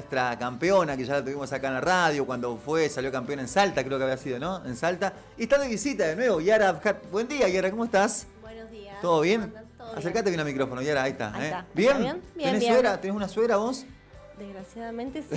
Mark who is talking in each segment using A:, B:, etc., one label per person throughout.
A: nuestra campeona, que ya la tuvimos acá en la radio, cuando fue, salió campeona en Salta, creo que había sido, ¿no? En Salta. Y está de visita de nuevo, Yara. Abjat. Buen día, Yara, ¿cómo estás?
B: Buenos días.
A: ¿Todo bien?
B: Todo bien.
A: Acércate bien al micrófono, Yara, ahí está.
B: Ahí
A: ¿eh?
B: está.
A: ¿Bien?
B: ¿Está bien? Bien,
A: ¿Tenés
B: bien.
A: suegra? ¿Tenés una suegra vos?
B: Desgraciadamente sí.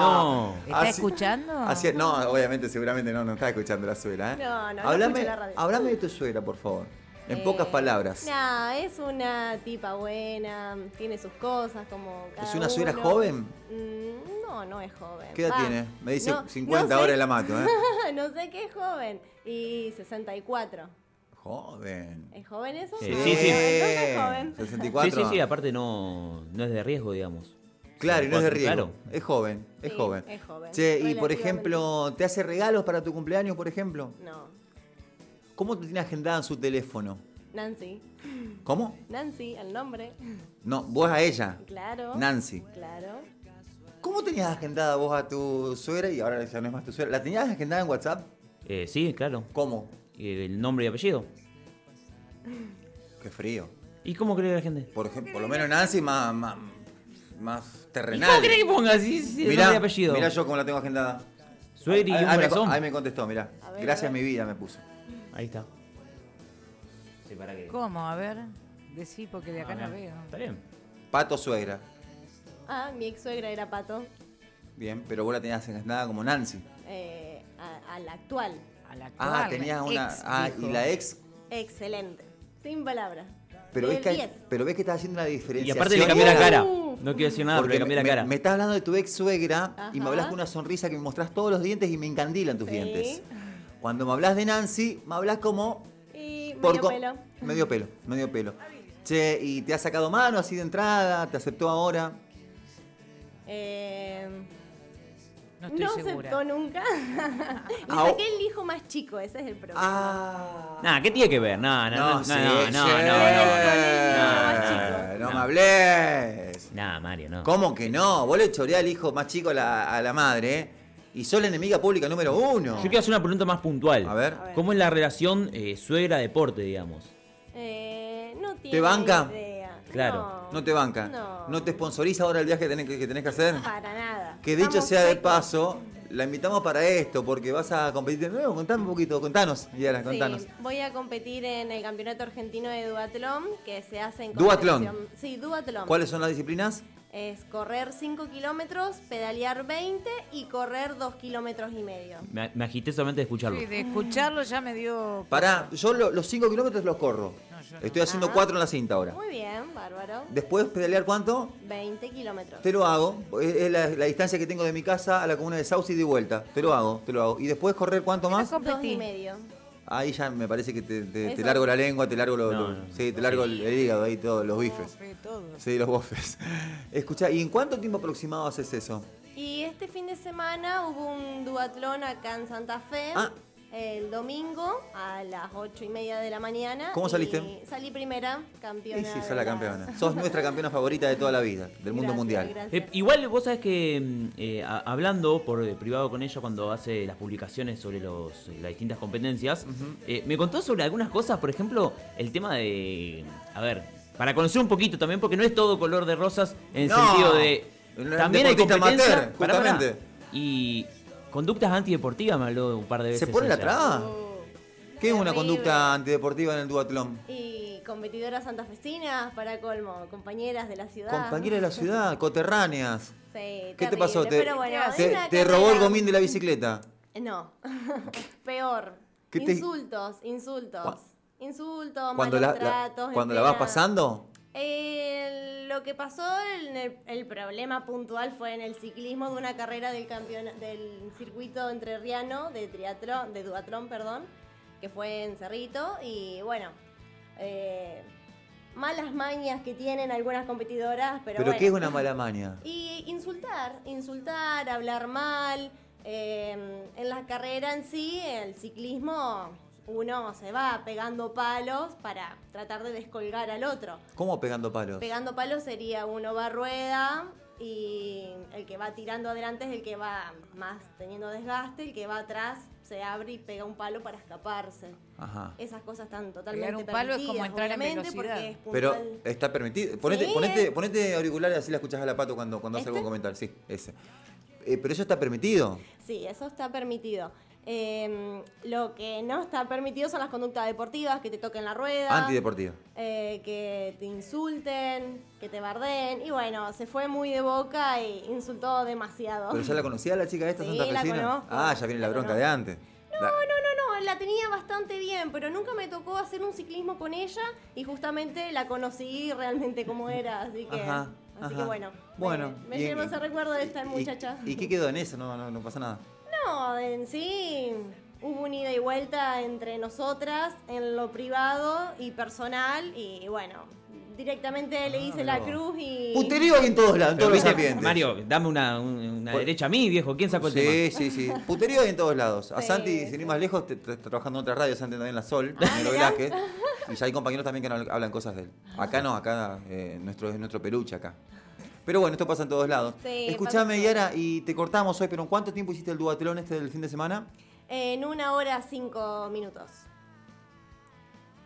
C: No.
D: ¿Está
A: Así-
D: escuchando?
A: así- no, obviamente, seguramente no, no está escuchando la suegra, ¿eh?
B: No, no, no
A: Háblame,
B: escucha la radio.
A: háblame de tu suegra, por favor. En
B: Eh,
A: pocas palabras.
B: Nah, es una tipa buena, tiene sus cosas como cada
A: ¿Es una suegra joven?
B: Mm, no, no es joven.
A: ¿Qué edad
B: Va,
A: tiene? Me dice
B: no-
A: 50
B: no sé-
A: ahora la mato, ¿eh?
B: no sé qué es joven. Y 64.
A: Joven.
B: ¿Es joven eso?
C: Sí, sí, sí.
B: Entonces es joven.
A: 64.
C: Sí, sí, sí, aparte no, no es de riesgo, digamos.
A: Claro, y no es de riesgo.
C: Claro.
A: Es joven, es
B: Sí,
A: joven.
B: es joven.
A: Che, y por ejemplo, ¿te hace regalos para tu cumpleaños, por ejemplo?
B: No.
A: ¿Cómo te tiene agendada en su teléfono?
B: Nancy.
A: ¿Cómo?
B: Nancy, el nombre.
A: No, vos a ella.
B: Claro.
A: Nancy.
B: Claro.
A: ¿Cómo tenías agendada vos a tu suegra y ahora ya no es más tu suegra? ¿La tenías agendada en WhatsApp?
C: Eh, sí, claro.
A: ¿Cómo?
C: Eh, El nombre y apellido.
A: Qué frío.
C: ¿Y cómo cree la gente?
A: Por ejemplo, por lo menos Nancy más, más, más
C: ¿Y
A: terrenal.
C: cómo cree que ponga así sí, el
A: Mirá,
C: nombre y apellido?
A: mirá yo cómo la tengo agendada.
C: Suegri y un
A: ahí ahí me contestó, mirá.
B: Ver,
A: Gracias
B: a
A: mi vida me puso.
C: Ahí está. Sí, para que...
D: ¿Cómo? A ver. Decí, porque de acá no veo.
C: Está bien.
A: Pato suegra.
B: Ah, mi ex suegra era pato.
A: Bien, pero vos la tenías agendada como Nancy.
B: Eh, a, a la actual.
D: A la
A: Ah,
D: actual,
A: tenías una.
D: ex,
A: ah, y la ex.
B: Excelente. Sin palabras.
A: Pero ves, que,
B: 10.
A: pero ves que estás haciendo una
C: Y
A: diferencia.
C: aparte le cambié la cara.
B: Uh.
C: No quiero decir nada, pero
A: Porque
C: le cambié la cara.
A: me estás hablando de tu ex suegra y me hablas con una sonrisa que me mostrás todos los dientes y me encandilan tus
B: Sí.
A: dientes. Cuando me hablas de Nancy, me hablas como.
B: Y medio pelo.
A: Medio pelo, medio pelo. Che, ¿y te ha sacado mano así de entrada? ¿Te aceptó ahora?
B: Eh,
D: No estoy
B: no
D: segura.
B: aceptó nunca. Le
A: Au.
B: saqué el hijo más chico, ese es el problema.
A: Ah.
C: Nah, ¿qué tiene que ver? No, no, no, no,
A: sí,
C: no, no,
A: sí.
C: no, no.
A: No me
C: No.
A: hables.
C: Nah, Mario, no.
A: ¿Cómo que no? Vos le choreás al hijo más chico a la, a la madre ¿eh? Y sos la enemiga pública número uno.
C: Yo quiero hacer una pregunta más puntual.
A: A ver.
B: A ver.
C: ¿Cómo es la relación eh, suegra-deporte, digamos?
B: Eh, no tiene
A: banca?
B: idea.
C: Claro.
A: No te banca.
B: No.
A: te sponsoriza ahora el viaje que tenés que, que tenés que hacer.
B: Para nada.
A: Que dicho
B: Estamos
A: sea de paso, la invitamos para esto, porque vas a competir de nuevo. Contame un poquito, contanos, Yara, contanos.
B: Sí, voy a competir en el Campeonato Argentino de Duatlón, que se hace en
A: ¿Duatlón?
B: Sí, Duatlón.
A: ¿Cuáles son las disciplinas?
B: Es correr 5 kilómetros, pedalear 20 y correr 2 kilómetros y medio.
C: Me, me agité solamente de escucharlo.
D: Sí, de escucharlo ya me dio.
A: Pará, yo lo- los 5 kilómetros los corro.
D: No, yo no.
A: Estoy haciendo
B: Ajá.
A: 4 en la cinta ahora.
B: Muy bien, bárbaro.
A: Después, pedalear cuánto?
B: 20 kilómetros.
A: Te lo hago. Es es la, la distancia que tengo de mi casa a la comuna de Sauce y de vuelta. Te lo hago, te lo hago. ¿Y después correr cuánto más?
D: Pero
B: Dos y
D: competí.
B: medio.
A: Ahí ya me parece que te, te- largo la lengua, te largo, los,
C: No,
A: los-
C: no.
A: sí, te largo el, el hígado ahí, todos los bifes.
D: Todo.
A: Sí, los bofes. Escucha, ¿y en cuánto tiempo aproximado haces eso?
B: Y este fin de semana hubo un duatlón acá en Santa Fe.
A: Ah.
B: El domingo a las 8 y media de la mañana.
A: ¿Cómo
B: y
A: saliste?
B: Salí primera, campeona.
A: Y sí, sos la campeona. Sos nuestra campeona favorita de toda la vida, del mundo mundial.
C: Eh, igual vos sabés que mm, eh, a- hablando por eh, privado con ella cuando hace las publicaciones sobre los, eh, las distintas competencias, eh, me contó sobre algunas cosas, por ejemplo, el tema de... A ver, para conocer un poquito también, porque no es todo color de rosas en el
A: No.
C: sentido de... También hay competencia...
A: amateur,
C: Pará, pará.
A: justamente.
C: Y conductas antideportivas me habló un par de veces.
A: ¿Se pone la
C: ella.
A: traba?
B: Oh,
A: ¿Qué es una conducta antideportiva en el duatlón?
B: Y competidoras santafesinas, para colmo, compañeras de la ciudad.
A: Compañeras de la ciudad, coterráneas.
B: Sí,
A: ¿Qué te pasó? ¿Te,
B: pero bueno, es
A: te-
B: una
A: te robó el gomín de la bicicleta?
B: No, peor.
A: ¿Qué te-
B: Insultos, insultos.
A: Cu-
B: Insultos,
A: Cuando
B: malos
A: la,
B: tratos.
A: cuando la vas pasando,
B: Eh, lo que pasó, en el, el problema puntual fue en el ciclismo de una carrera del campeona- del circuito entrerriano de triatlón, de duatlón, perdón, que fue en Cerrito y bueno, eh, malas mañas que tienen algunas competidoras, pero,
A: pero,
B: bueno.
A: ¿qué es una mala maña?
B: Y insultar, insultar, hablar mal. eh, en la carrera en sí, el ciclismo, uno se va pegando palos para tratar de descolgar al otro.
A: ¿Cómo pegando palos?
B: Pegando palos sería uno va a rueda y el que va tirando adelante es el que va más teniendo desgaste, el que va atrás se abre y pega un palo para escaparse.
A: Ajá.
B: Esas cosas están totalmente
D: un palo es como entrar en velocidad.
B: porque es
A: Pero está permitido. Ponete,
B: Sí,
A: ponete, ponete auriculares así la escuchás a la pato cuando, cuando hace
B: ¿Este?
A: algún comentario. Sí, ese. Eh, pero eso está permitido.
B: Sí, eso está permitido. Eh, lo que no está permitido son las conductas deportivas, que te toquen la rueda,
A: Antideportivo.
B: eh, que te insulten, que te barden. Y bueno, se fue muy de boca e insultó demasiado.
A: ¿Pero ya la conocía la chica esta
B: Sí,
A: Santa
B: la conozco,
A: Ah, ya viene la
B: la
A: bronca
B: conozco.
A: de antes.
B: No, no, no, no, la tenía bastante bien, pero nunca me tocó hacer un ciclismo con ella y justamente la conocí realmente como era, así que,
A: Ajá,
B: así
A: ajá.
B: que bueno,
A: Bueno,
B: me, me
A: y-
B: llevo ese recuerdo de esta
A: ¿Y-
B: muchacha.
A: ¿Y, qué quedó en eso? No, no, no pasa nada.
B: No, en sí hubo un ida y vuelta entre nosotras en lo privado y personal y bueno, directamente le hice la
A: Ah, mira vos.
B: cruz y...
A: Puterío hay en todos lados, en todos los ambientes.
C: Mario, dame una, un- una
A: Por-
C: derecha a mí, viejo. ¿Quién sacó el tema?
A: Sí, sí, sí. Puterío hay en todos lados. A
B: Sí,
A: Santi,
B: sí.
A: sin ir más lejos, te- trabajando en otra radio, Santi también en la Sol, Nero Velázquez. Y ya hay compañeros también que no hablan cosas de él. Acá no, acá eh, nuestro, es nuestro peluche acá. Pero bueno, esto pasa en todos lados.
B: Sí,
A: Escuchame, Yara, y te cortamos hoy, pero ¿en cuánto tiempo hiciste el duatlón este del fin de semana?
B: En una hora cinco minutos.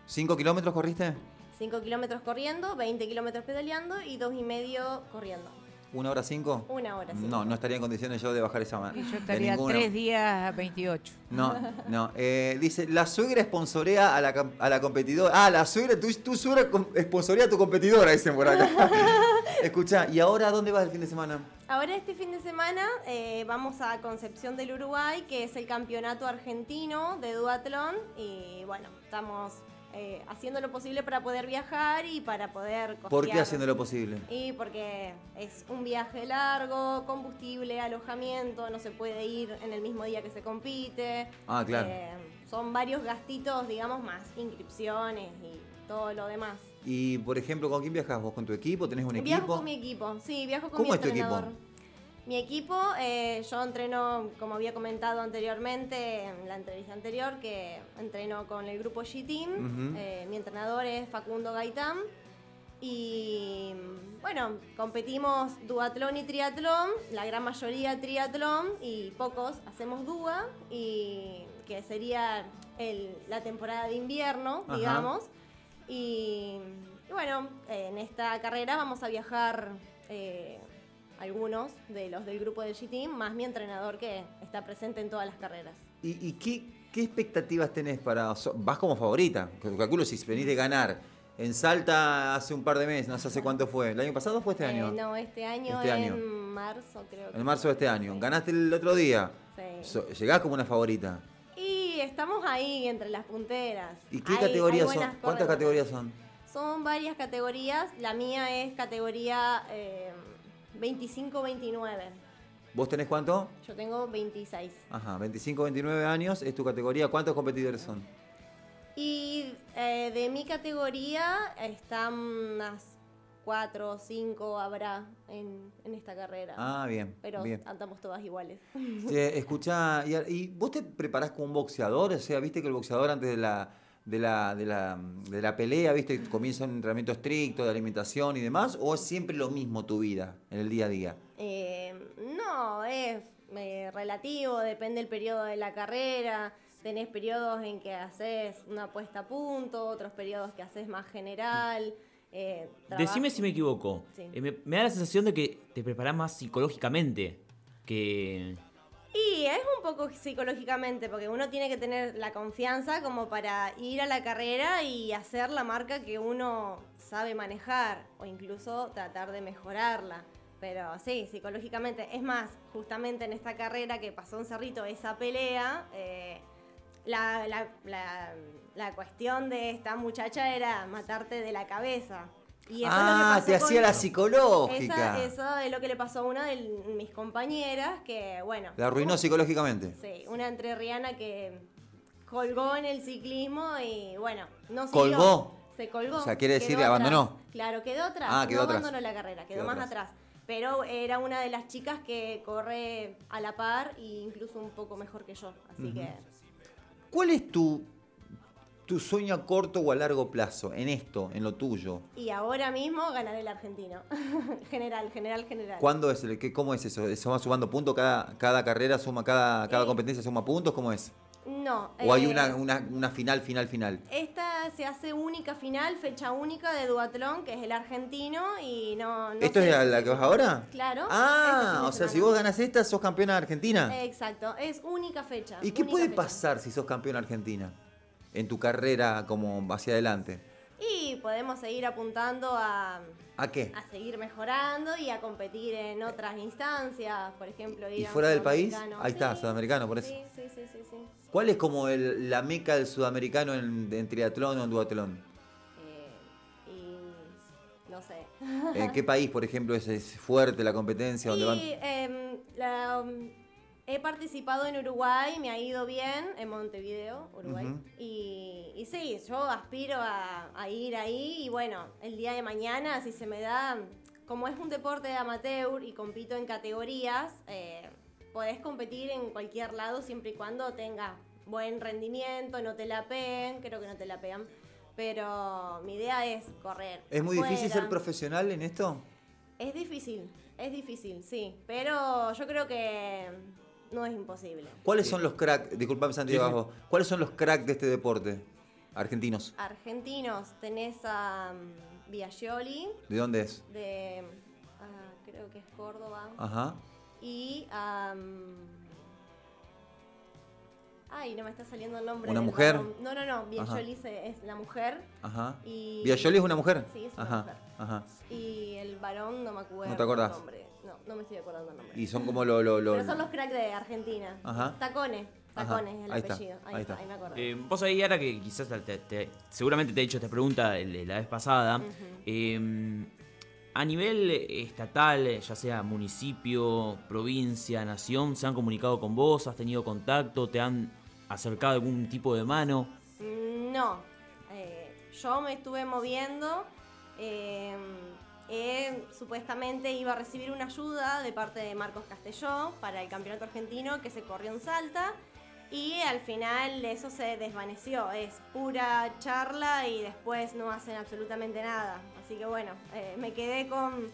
A: ¿Cinco kilómetros corriste?
B: 5 kilómetros corriendo, 20 kilómetros pedaleando y dos y medio corriendo.
A: ¿Una hora cinco?
B: Una hora, sí.
A: No, no estaría en condiciones yo de bajar esa mano.
D: Y yo estaría tres días a 28.
A: No, no. Eh, dice, la suegra sponsorea a la, a la competidora. Ah, la suegra, tu, tu suegra com- sponsorea a tu competidora, dicen por acá. Escucha, ¿y ahora dónde vas el fin de semana?
B: Ahora este fin de semana eh, vamos a Concepción del Uruguay, que es el campeonato argentino de duatlón. Y bueno, estamos eh, haciendo lo posible para poder viajar y para poder
A: ¿Por qué
B: costear.
A: haciendo lo posible?
B: Y porque es un viaje largo, combustible, alojamiento, no se puede ir en el mismo día que se compite.
A: Ah, claro.
B: Eh, son varios gastitos, digamos, más inscripciones y todo lo demás.
A: Y, por ejemplo, ¿con quién viajas vos? ¿Con tu equipo? ¿Tenés un
B: Viajo
A: equipo?
B: con mi equipo, sí, viajo con
A: ¿Cómo
B: mi
A: es tu equipo?
B: Mi equipo, eh, yo entreno, como había comentado anteriormente en la entrevista anterior, que entreno con el grupo G-Team. Eh, mi entrenador es Facundo Gaitán. Y bueno, competimos duatlón y triatlón, la gran mayoría triatlón y pocos hacemos dúa, y que sería el- la temporada de invierno,
A: Ajá.
B: digamos. Y, y bueno, eh, en esta carrera vamos a viajar eh, algunos de los del grupo del G-Team, más mi entrenador que está presente en todas las carreras.
A: ¿Y, y qué, qué expectativas tenés para...? vas como favorita. Calculo si venís de ganar. En Salta hace un par de meses, no sé hace cuánto fue. ¿El año pasado o fue este
B: Eh,
A: año?
B: no, este año
A: Este
B: en
A: año.
B: marzo creo que
A: En marzo de este año.
B: sí.
A: Ganaste el otro día.
B: Sí.
A: So- llegás como una favorita.
B: Y estamos ahí entre las punteras.
A: ¿Y qué
B: Hay-
A: categorías
B: hay
A: son? ¿Cuántas categorías son?
B: Son varias categorías. La mía es categoría eh, 25-29.
A: ¿Vos tenés cuánto?
B: Yo tengo 26.
A: Ajá, 25, 29 años es tu categoría. ¿Cuántos competidores son?
B: Y eh, de mi categoría están unas 4 o 5 habrá en, en esta carrera.
A: Ah, bien.
B: Pero
A: bien.
B: andamos todas iguales.
A: Che, escuchá, y, y vos te preparás como un boxeador? O sea, viste que el boxeador antes de la, de la, de la, de la pelea, viste, comienza un entrenamiento estricto de alimentación y demás, o es siempre lo mismo tu vida en el día a día?
B: Eh, no, es eh, relativo, depende del periodo de la carrera. Tenés periodos en que haces una puesta a punto, otros periodos que haces más general. eh,
C: Decime si me equivoco.
B: Sí.
C: Eh, me, me da la sensación de que te preparás más psicológicamente que...
B: Y es un poco psicológicamente, porque uno tiene que tener la confianza como para ir a la carrera y hacer la marca que uno sabe manejar, o incluso tratar de mejorarla. Pero sí, psicológicamente. Es más, justamente en esta carrera que pasó en Cerrito, esa pelea, eh, la, la- la- la cuestión de esta muchacha era matarte de la cabeza. Y eso es lo que
A: ah,
B: pasó
A: te hacía
B: con-
A: la psicológica.
B: esa- eso es lo que le pasó a una de mis compañeras, que bueno.
A: La arruinó psicológicamente.
B: Sí, una entrerriana que colgó en el ciclismo y bueno, no siguió.
A: ¿Colgó?
B: Se colgó.
A: O sea, quiere decir
B: quedó atrás.
A: abandonó.
B: Claro, quedó atrás.
A: Ah, quedó
B: no
A: atrás.
B: abandonó la carrera, quedó,
A: Quedó
B: más
A: atrás.
B: atrás. Pero era una de las chicas que corre a la par e incluso un poco mejor que yo. Así que
A: ¿Cuál es tu, tu sueño a corto o a largo plazo en esto, en lo tuyo?
B: Y ahora mismo ganar el argentino. general, general, general.
A: ¿Cuándo es el, ¿Cómo es eso? ¿Se va sumando puntos? ¿Cada, cada carrera suma, cada, cada
B: Eh.
A: competencia suma puntos? ¿Cómo es?
B: No.
A: ¿O hay
B: eh,
A: una, una, una final, final, final?
B: Esta se hace única final, fecha única de duatlón, que es el argentino y no... no
A: ¿Esto
B: sé
A: es la que vas ahora?
B: Claro.
A: Ah,
B: este
A: o sea, si vos ganas esta, sos campeona argentina.
B: Exacto, es única fecha.
A: ¿Y qué puede
B: fecha.
A: pasar si sos campeona argentina? En tu carrera como hacia adelante.
B: Y podemos seguir apuntando a,
A: ¿A qué?
B: a seguir mejorando y a competir en otras instancias, por ejemplo, ir
A: ¿Y
B: a
A: fuera del país? Ahí está, sudamericano, por eso.
B: Sí, sí, sí, sí. sí.
A: ¿Cuál es como el- la meca del sudamericano en, en triatlón o en duatlón?
B: Eh, y no sé.
A: ¿En qué país, por ejemplo, es, es fuerte la competencia? ¿Dónde van?
B: Y em, la, he participado en Uruguay, me ha ido bien, en Montevideo, Uruguay. Y, y sí, yo aspiro a, a ir ahí y bueno, el día de mañana, si se me da, como es un deporte de amateur y compito en categorías, eh, podés competir en cualquier lado siempre y cuando tenga buen rendimiento, no te la peguen, creo que no te la pegan. Pero mi idea es correr.
A: ¿Es muy difícil ser profesional en esto?
B: Es difícil, es difícil, sí. Pero yo creo que no es imposible.
A: ¿Cuáles son los cracks? Disculpame, Santiago.
C: Sí, sí.
A: Bajo. ¿Cuáles son los cracks de este deporte? Argentinos.
B: Argentinos, tenés a um, Biagioli,
A: ¿De dónde es?
B: de. ah, creo que es Córdoba.
A: Ajá.
B: Y. um, ay, no me está saliendo el nombre.
A: ¿Una
B: del
A: mujer?
B: varón. No, no, no. Biagioli se- es la mujer.
A: Ajá.
B: Y.
A: ¿Biagioli es una mujer?
B: Sí, es una
A: Ajá.
B: mujer.
A: Ajá.
B: Y el varón no me acuerdo.
A: ¿No te acordás?
B: el nombre. No, no me estoy acordando el nombre.
A: Y son como lo... lo, lo-
B: Pero son los cracks de Argentina.
A: Ajá.
B: Tacones.
A: Ajá,
B: Tacones es el
A: ahí está,
B: apellido. Ahí,
A: ahí
B: está,
A: está.
B: ahí me acuerdo.
C: Eh, vos ahí, ahora que quizás te- te- seguramente te he hecho esta pregunta la vez pasada. eh, a nivel estatal, ya sea municipio, provincia, nación, ¿se han comunicado con vos? ¿Has tenido contacto? ¿Te han acercado algún tipo de mano?
B: Mm, No. Eh, yo me estuve moviendo. eh, eh, supuestamente iba a recibir una ayuda de parte de Marcos Castelló para el campeonato argentino que se corrió en Salta. Y al final eso se desvaneció. Es pura charla y después no hacen absolutamente nada. Así que bueno, eh, me quedé con,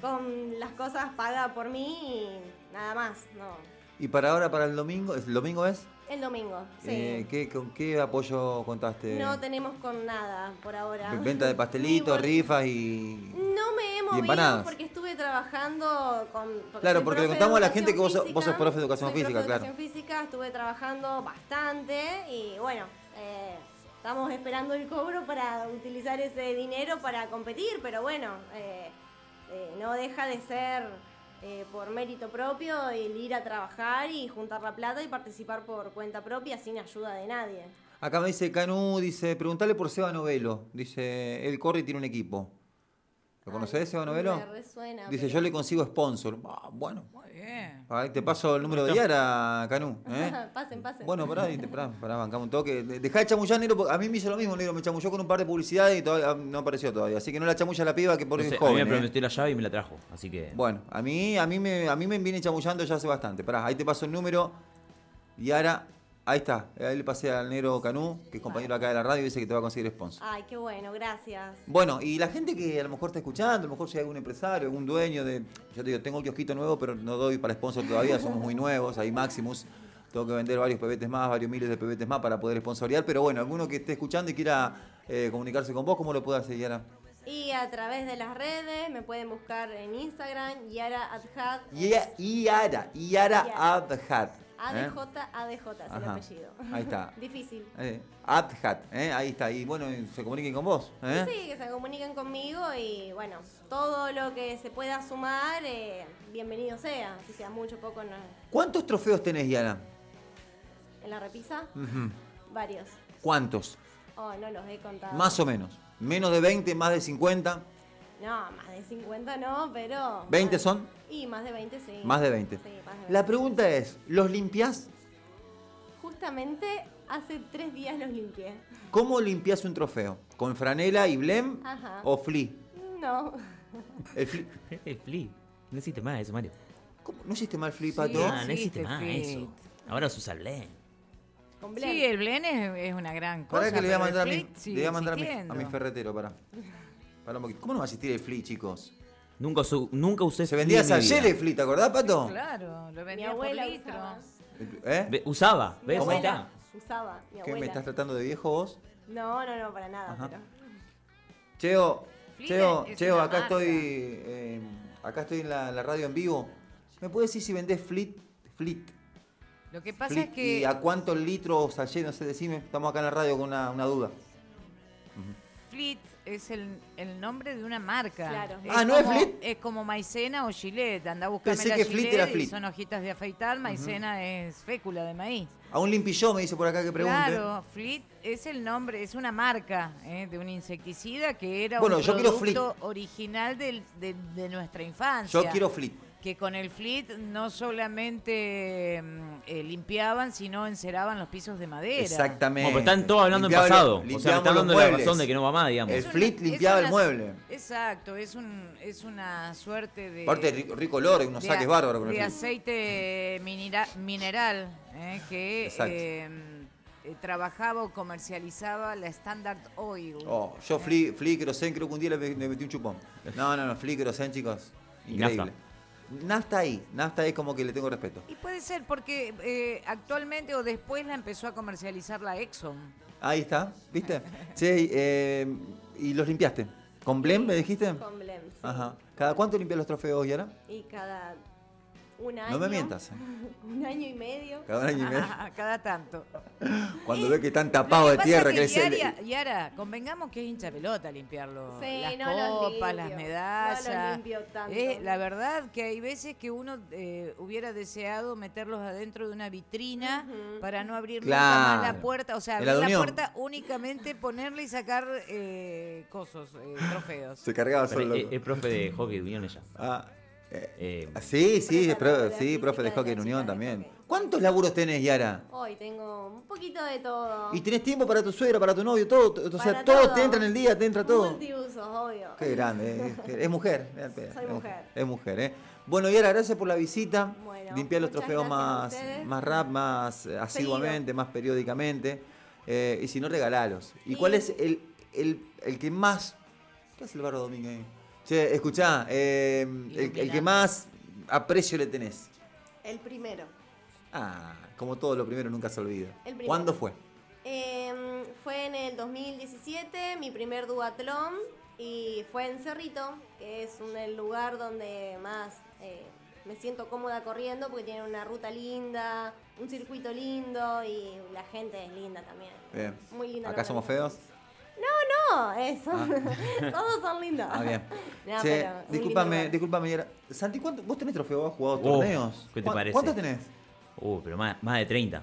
B: con las cosas pagadas por mí y nada más. No.
A: ¿Y para ahora, para el domingo? ¿El domingo es?
B: El domingo, sí.
A: Eh, ¿qué, ¿Con qué apoyo contaste?
B: No tenemos con nada por ahora.
A: Venta de pastelitos, rifas y...
B: No me he movido porque estuve trabajando con. porque
A: Claro, porque le contamos a la gente que vos
B: física,
A: vos sos profe de educación
B: soy
A: física,
B: profe de
A: claro.
B: educación física, estuve trabajando bastante y bueno, eh, estamos esperando el cobro para utilizar ese dinero para competir, pero bueno, eh, eh, no deja de ser eh, por mérito propio el ir a trabajar y juntar la plata y participar por cuenta propia sin ayuda de nadie.
A: Acá me dice Canú, dice, preguntale por Seba Novelo. Dice, él corre y tiene un equipo. ¿Lo conocés, Seba Novelo?
B: Me resuena,
A: Dice,
B: pero-
A: yo le consigo sponsor. Ah, bueno,
D: bien.
A: te paso el número de Yara, Canú. ¿eh?
B: pasen, pasen.
A: Bueno, pará, pará, pará, bancame un toque. De- Dejá de chamullar, negro, porque a mí me hizo lo mismo, negro. Me chamulló con un par de publicidades y todavía no apareció todavía. Así que no la chamulla la piba que por
C: No sé,
A: es
C: a mí
A: joven.
C: me
A: ¿eh?
C: prometió la llave y me la trajo, así que...
A: Bueno, a mí, a mí me, a mí me viene chamullando ya hace bastante. Pará, ahí te paso el número. Yara, ahí está. Ahí le pasé al negro Canú, que es compañero acá de la radio, y dice que te va a conseguir sponsor.
B: Ay, qué bueno, gracias.
A: Bueno, y la gente que a lo mejor está escuchando, a lo mejor si hay algún empresario, algún dueño de. Yo te digo, tengo el kiosquito nuevo, pero no doy para sponsor todavía, somos muy nuevos, hay Maximus. Tengo que vender varios pebetes más, varios miles de pebetes más para poder sponsorear. Pero bueno, alguno que esté escuchando y quiera eh, comunicarse con vos, ¿cómo lo puede hacer, Yara?
B: Y a través de las redes me pueden buscar en Instagram, Yara Adhat.
A: Ya- Yara, Yara
B: Yara.
A: Adhat. ¿eh?
B: ADJ, ADJ es el
A: Ajá,
B: apellido.
A: ahí está.
B: Difícil.
A: Eh, Adhat, ¿eh? ahí está. Y bueno, se comuniquen con vos. ¿eh?
B: Sí, que se comuniquen conmigo y bueno, todo lo que se pueda sumar, eh, bienvenido sea. Si sea mucho, poco, no.
A: ¿Cuántos trofeos tenés, Yara?
B: En la repisa, varios.
A: ¿Cuántos?
B: Oh, no los he contado.
A: Más o menos. ¿Menos de 20, más de 50?
B: No, más de 50 no, pero.
A: ¿20
B: más-
A: son?
B: Y más de 20 sí.
A: Más de 20.
B: Sí, más de 20.
A: La pregunta es, ¿los limpias?
B: Justamente hace tres días los limpié.
A: ¿Cómo limpias un trofeo? ¿Con franela y blem
B: Ajá.
A: o flea?
B: No.
A: El flea-
C: El flea. No existe más eso, Mario.
A: ¿Cómo? ¿No hiciste mal flea,
D: Sí,
A: Pato?
C: Ah, no existe
D: existe
C: más eso. Ahora se usa.
B: Con blend.
D: Sí, el blend es, es una gran cosa.
A: Pará que le voy a
D: el
A: mandar, a mi,
D: flick
A: le
D: sigue
A: voy a, mandar a, mi, a
D: existiendo.
A: mi ferretero, pará. Pará un. ¿Cómo no va a existir el flea, chicos?
C: Nunca, su- nunca usé
A: Se vendía
C: mi
A: ayer el flea, ¿te acordás, Pato?
D: Claro, lo
B: Mi
D: vendía por
B: abuela
D: litro.
B: usaba.
A: ¿Eh?
C: Usaba, ¿ves?
B: Mi abuela.
C: está.
B: usaba mi
A: ¿Qué,
B: abuela.
A: me estás tratando de viejo vos?
B: No, no, no, para nada. Pero...
A: Cheo, Cheo, Cheo, acá
D: marca.
A: estoy, eh, acá estoy en la, la radio en vivo. ¿Me puedes decir si vendés Fleet? Fleet.
D: Lo que pasa es que
A: ¿Y a cuántos litros ayer? No sé, decime. Estamos acá en la radio con una, una duda.
D: Fleet es el, el nombre de una marca.
B: Claro.
A: Ah, ¿no es
D: como-
A: Fleet?
D: Es como maicena o Gillette. Anda a buscarme
A: Pensé
D: la
A: que Fleet era
D: y
A: Fleet.
D: son hojitas de afeitar. Maicena es fécula de maíz.
A: A un limpilló me dice por acá que pregunte.
D: Claro, Fleet es el nombre, es una marca eh, de un insecticida que era
A: Bueno,
D: un
A: yo quiero
D: producto original del- de, de nuestra infancia.
A: Yo quiero Fleet.
D: Que con el Fleet no solamente mm, eh, limpiaban, sino enceraban los pisos de madera.
A: Exactamente.
C: Como, pero están todos hablando en pasado. o sea, me
A: limpiábamos
C: está hablando de la razón de que no va más, digamos.
A: El
D: Es una-
A: Fleet
D: es
A: limpiaba el mueble.
D: Exacto, es un es una suerte de
A: Aparte, rico, rico olor, unos
D: de
A: saques bárbaros con el
D: de aceite minera- mineral eh, que eh, trabajaba o comercializaba la Standard Oil.
A: Oh, yo Fleet Querosén, creo que un día le, me- le metí un chupón. No, no, no, Fleet Querosén, chicos.
C: Y
A: Increíble.
C: Nafta.
A: Ahí, nafta es como que le tengo respeto.
D: Y puede ser porque eh, actualmente o después la empezó a comercializar la Exxon.
A: Ahí está, ¿viste? Che, eh, y los limpiaste. ¿Con Blem me dijiste?
B: Con Blem, sí.
A: Ajá. ¿Cada cuánto limpias los trofeos, Yara?
B: Y cada un año.
A: No me mientas. eh.
B: Un año y medio.
A: Cada año y medio.
D: Cada tanto.
A: Cuando ve que están tapados
D: que
A: de tierra,
D: es
A: que es el-
D: Yara, Yara, convengamos que es hincha pelota limpiarlo.
B: Sí,
D: las
B: no los
D: copas, las medallas.
B: No limpio tanto.
D: Eh, la verdad que hay veces que uno eh, hubiera deseado meterlos adentro de una vitrina para no abrir
A: Claro.
D: nunca más la puerta. O sea, abrir
A: la
D: puerta únicamente ponerle y sacar eh, cosos, eh, trofeos.
A: Se cargaba solo.
C: es, es profe de hockey de Unión ella.
A: Ah, eh,
C: Eh,
A: sí, sí, es pro-
B: Preparadora
A: sí, profe de hockey en Unión también.
B: hockey.
A: ¿Cuántos laburos tenés, Yara?
B: Hoy tengo un poquito de todo.
A: ¿Y tenés tiempo para tu suegra, para tu novio, todo? O sea,
B: Para
A: todo,
B: todo.
A: te entra en el día, te entra todo.
B: Multiusos, obvio.
A: Qué grande, eh. es, es mujer.
B: Soy
A: es
B: mujer.
A: Es mujer, ¿eh? Bueno, Yara, gracias por la visita.
B: Bueno,
A: Limpiar los trofeos más, más rap, más asiduamente, más periódicamente. Eh, y si no, regalalos. ¿Y, cuál es el, el, el que más... ¿Qué hace el barro Domínguez ahí? Che, escuchá, eh, el, el que más aprecio le tenés.
B: El primero.
A: Ah, como todo lo primero nunca se olvida.
B: El primero.
A: ¿Cuándo fue?
B: Em, fue en el 2017, mi primer duatlón, y fue en Cerrito, que es un, el lugar donde más eh, me siento cómoda corriendo, porque tiene una ruta linda, un circuito lindo, y la gente es linda también.
A: Bien.
B: Muy linda.
A: ¿Acá somos feos?
B: No, eso. Todos son lindos.
A: Ah, bien.
B: No,
A: che,
B: pero un
A: discúlpame,
B: lindo
A: discúlpame, Yara. Santi, ¿cuánto, ¿vos tenés trofeo? ¿Has jugado
C: Oh,
A: torneos?
C: ¿qué te
A: ¿Cuá-
C: parece?
A: ¿Cuántos tenés?
C: Uh, pero más, más de 30.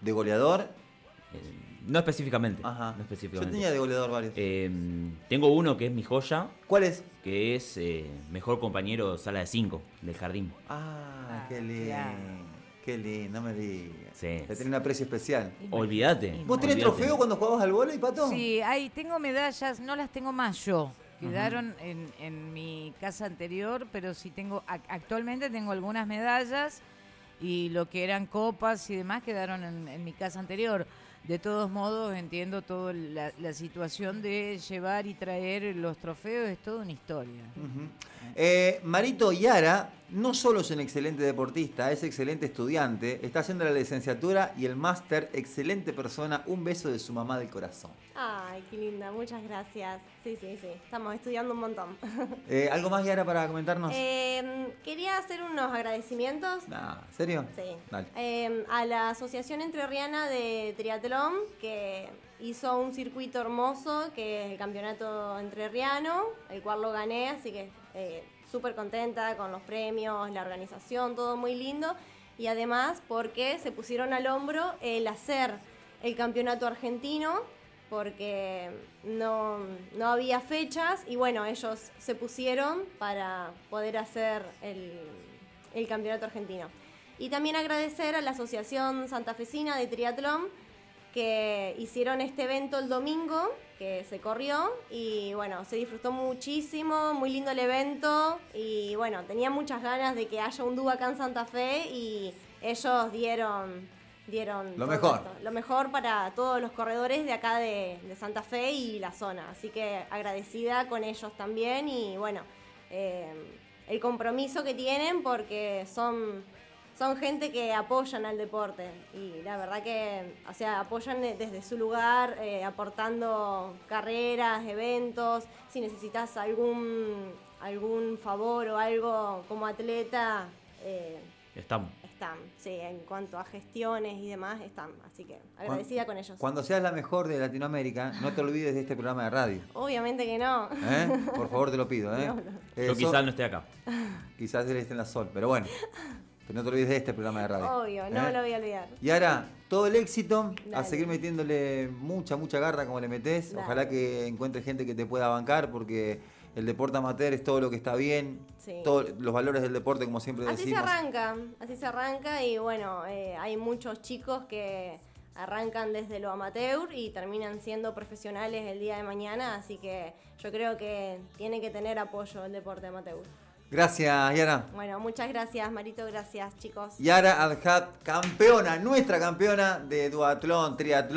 A: ¿De goleador?
C: Eh, no específicamente.
A: Ajá.
C: No
A: Yo
C: específicamente.
A: tenía de goleador varios.
C: Eh, tengo uno que es mi joya,
A: ¿Cuál es?
C: que es eh, mejor compañero sala de 5 del jardín.
A: Ah,
D: Ah,
A: qué lindo. Qué lindo, no me digas.
C: Sí.
A: Le tenés un aprecio especial.
C: Olvídate.
A: ¿Vos tenés
C: olvídate.
A: trofeo cuando jugabas al vóley, Pato?
D: Sí, ahí tengo medallas, no las tengo más yo. Quedaron en, en mi casa anterior, pero sí tengo, ac- actualmente tengo algunas medallas y lo que eran copas y demás quedaron en, en mi casa anterior. De todos modos, entiendo toda la, la situación de llevar y traer los trofeos, es toda una historia.
A: Ujú. Eh, Marito Yara no solo es un excelente deportista, es excelente estudiante, está haciendo la licenciatura y el máster, excelente persona, un beso de su mamá del corazón.
B: Ay, qué linda, muchas gracias. Sí, sí, sí, estamos estudiando un montón.
A: Eh, ¿Algo más, Yara, para comentarnos?
B: Em, quería hacer unos agradecimientos
A: Nah, ¿Serio?
B: Sí.
A: Dale.
B: Em, a la Asociación Entrerriana de Triatlón, que hizo un circuito hermoso, que es el Campeonato Entrerriano, el cual lo gané, así que eh, súper contenta con los premios, la organización, todo muy lindo. Y además porque se pusieron al hombro el hacer el Campeonato Argentino, porque no, no había fechas y bueno, ellos se pusieron para poder hacer el, el campeonato argentino. Y también agradecer a la Asociación Santafesina de Triatlón que hicieron este evento el domingo, que se corrió y bueno, se disfrutó muchísimo, muy lindo el evento y bueno, tenía muchas ganas de que haya un dúo acá en Santa Fe y ellos dieron, dieron
A: Lo mejor.
B: esto, lo mejor para todos los corredores de acá de, de Santa Fe y la zona, así que agradecida con ellos también y bueno, eh, el compromiso que tienen porque son son gente que apoyan al deporte y la verdad que, o sea, apoyan de- desde su lugar, eh, aportando carreras, eventos, si necesitas algún, algún favor o algo como atleta, eh,
C: Estamos.
B: están, sí, en cuanto a gestiones y demás, están, así que agradecida con ellos.
A: Cuando seas la mejor de Latinoamérica, no te olvides de este programa de radio.
B: Obviamente que no.
A: ¿eh? Por favor, te lo pido. ¿eh?
B: No, no.
A: Eh,
C: Yo quizás no esté acá.
A: quizás él esté en la sol, pero bueno. Pero no te olvides de este programa de radio.
B: Obvio, no
A: ¿eh?
B: lo voy a olvidar.
A: Y ahora, todo el éxito, a seguir metiéndole mucha, mucha garra como le.
B: Dale.
A: Ojalá que encuentres gente que te pueda bancar, porque el deporte amateur es todo lo que está bien.
B: Sí.
A: Todos los valores del deporte, como siempre
B: Así se
A: decimos.
B: arranca, así se arranca y bueno, eh, hay muchos chicos que arrancan desde lo amateur y terminan siendo profesionales el día de mañana, así que yo creo que tiene que tener apoyo el deporte amateur.
A: Gracias, Yara.
B: Bueno, muchas gracias Marito, gracias chicos.
A: Yara Adhat, campeona, nuestra campeona de duatlón, triatlón.